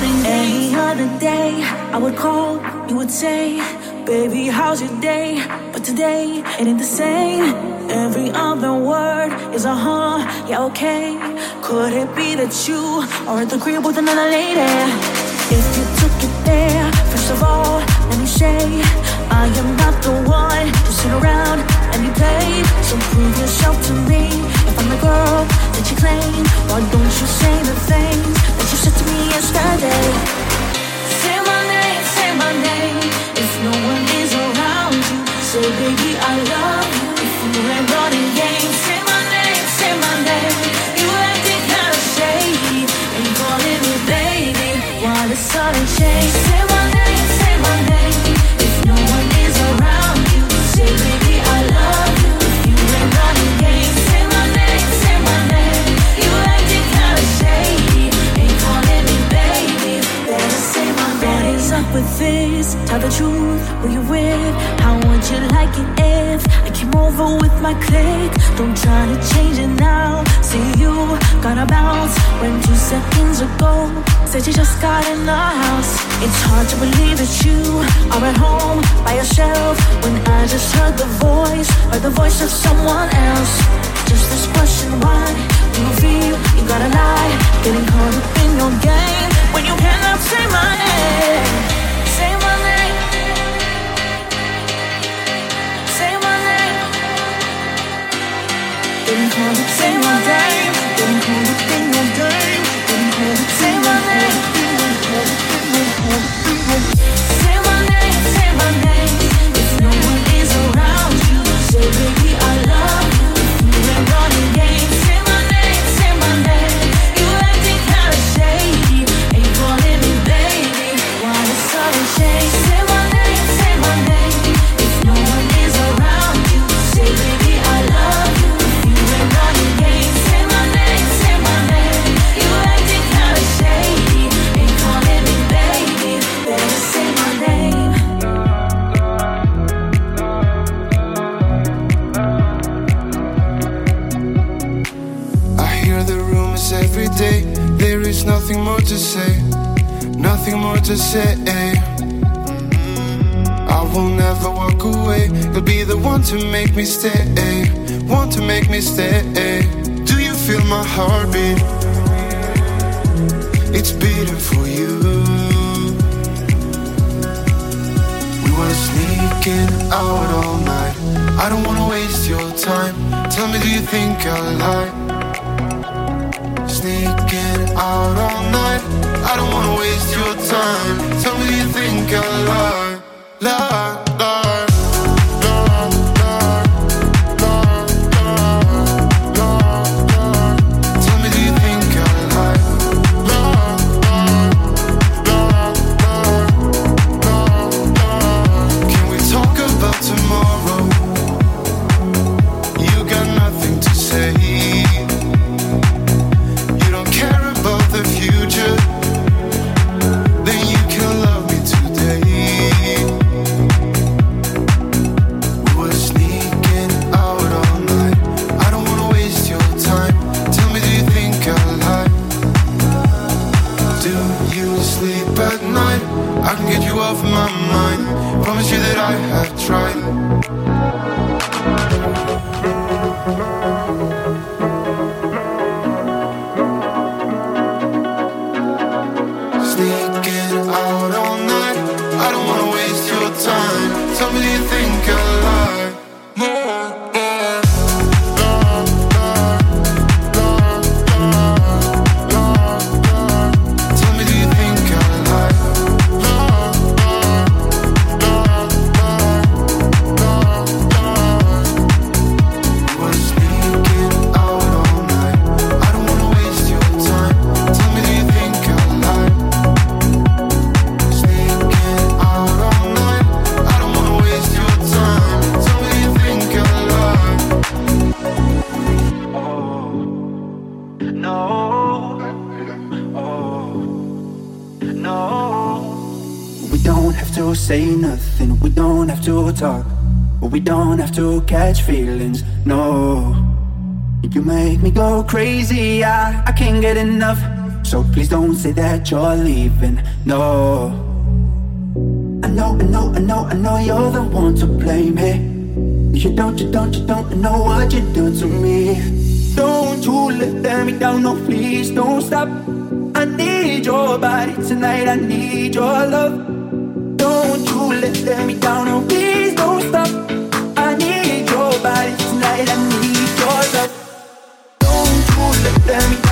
Other day, I would call, you would say, Baby, how's your day? But today, it ain't the same. Every other word is a huh, yeah, okay. Could it be that you are at the crib with another lady? If you took it there, first of all, let me say, I am not the one to sit around and be played. So prove yourself to me. If I'm the girl that you claim, why don't you say the things said me yesterday? my name if no one is around you. Say, baby, I love you. If you ain't running say my name, say my name. You acting kinda shady, me baby. Say with this? Tell the truth, who you with? How would you like it if I came over with my clique? Don't try to change it now. See you gotta bounce when two seconds ago said you just got in the house. It's hard to believe that you are at home by yourself when I just heard the voice, heard the voice of someone else. Just this question, why do you feel you gotta lie? Getting caught up in your game when you cannot say my name. Didn't call it, say my name. Didn't call make me go crazy. I, I can't get enough. So please don't say that you're leaving. No. I know, I know, I know, I know you're the one to blame. Hey, you don't, you don't, you don't know what you do to me. Don't you let me down, no, please don't stop. I need your body tonight, I need your love. Don't you let me down, no, please don't stop. I need your body tonight, I need them.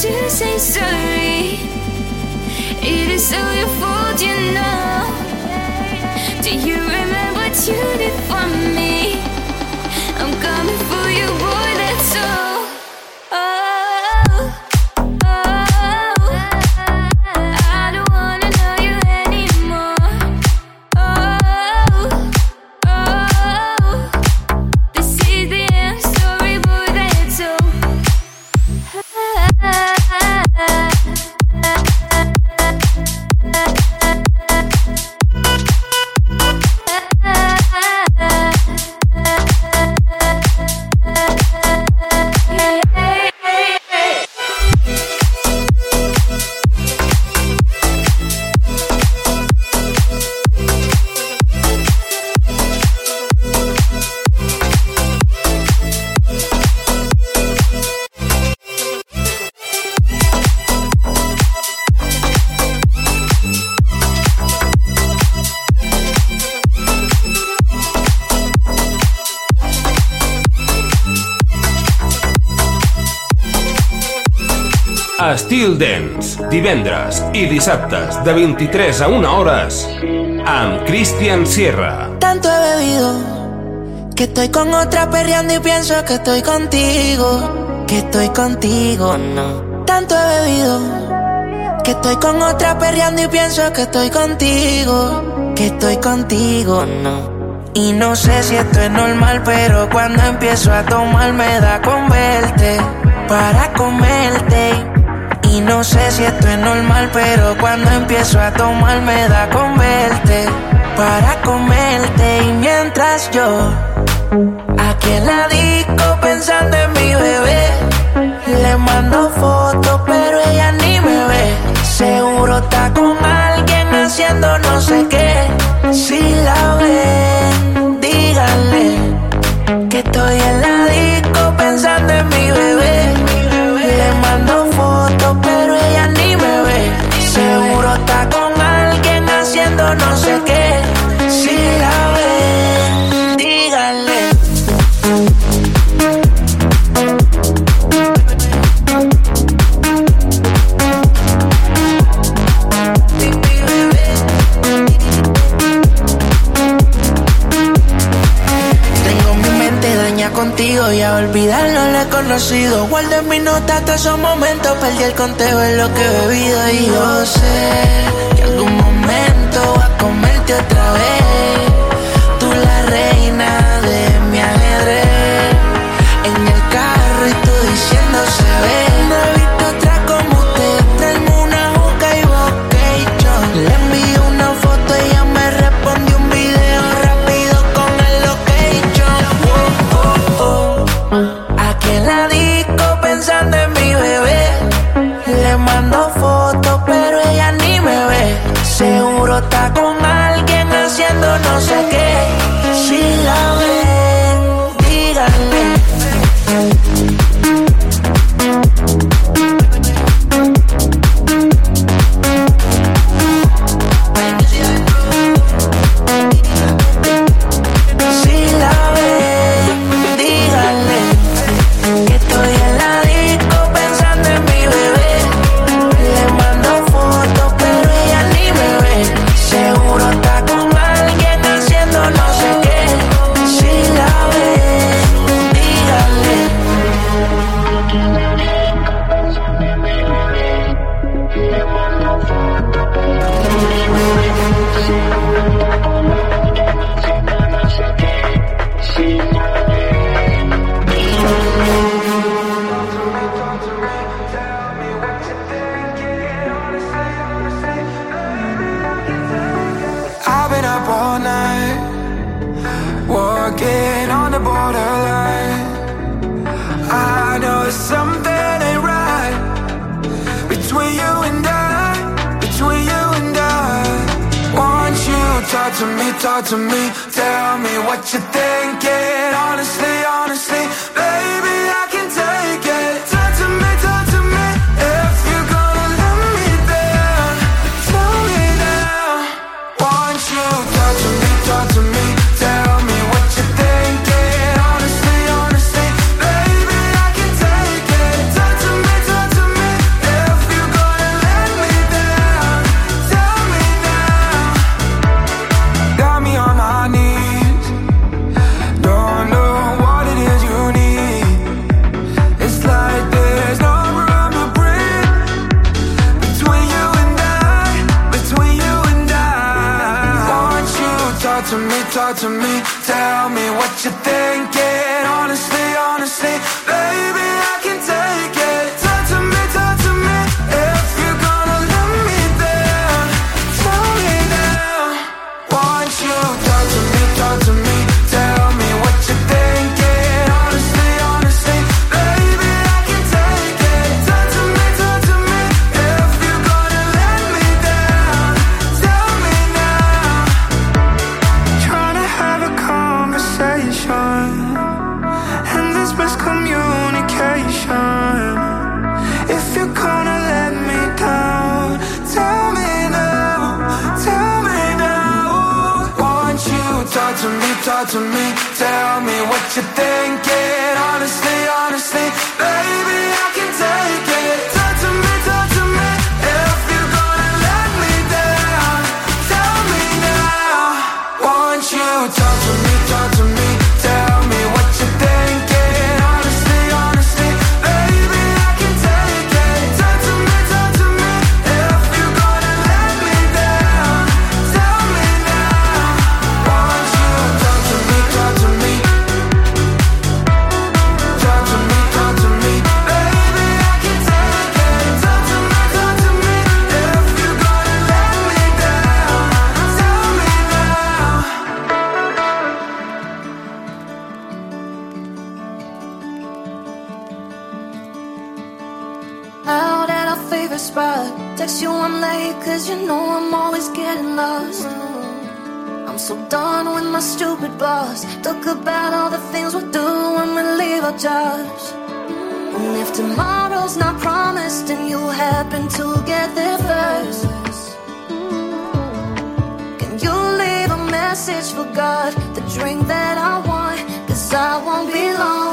to say sorry. It is all your fault, you know. Do you remember what you did for me? Estil Dance, divendres i de 23 a 1 hores amb Christian Sierra. Tanto he bebido que estoy con otra perreando y pienso que estoy contigo, que estoy contigo, no. Tanto he bebido que estoy con otra perreando y pienso que estoy contigo, que estoy contigo, no. Y no sé si esto es normal, pero cuando empiezo a tomar me da con verte para comerte. Y no sé si esto es normal, pero cuando empiezo a tomar me da con verte para comerte. Y mientras yo aquí en la disco pensando en mi bebé, le mando fotos, pero ella ni me ve. Seguro está con alguien haciendo no sé qué. Si la ven, díganle que estoy en la disco pensando en mi bebé. Le mando no sé qué. Si la ven, díganle. Tengo mi mente daña contigo y a olvidarlo le he conocido. Guardo en mis notas todos esos momentos, perdí el conteo de lo que he bebido y yo sé que algún momento a comerte otra vez. Tú la reina está con alguien haciendo no sé qué. Si la ven, the drink that I want, cause I won't be long.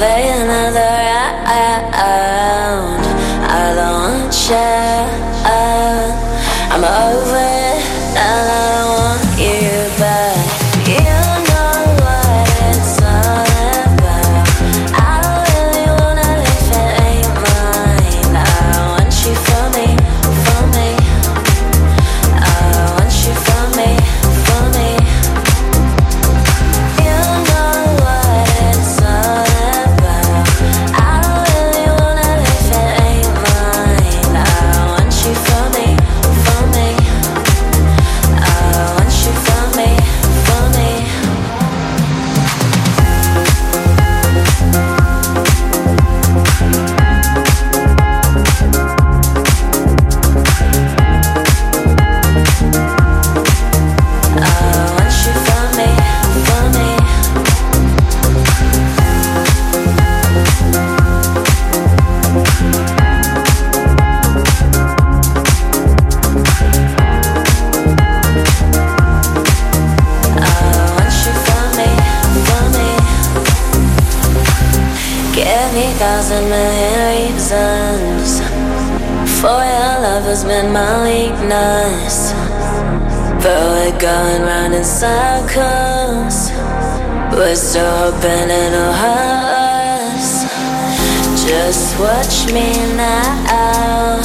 play another is opening us. Just watch me now.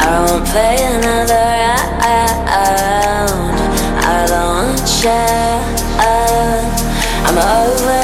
I won't play another round. I don't want you. I'm over.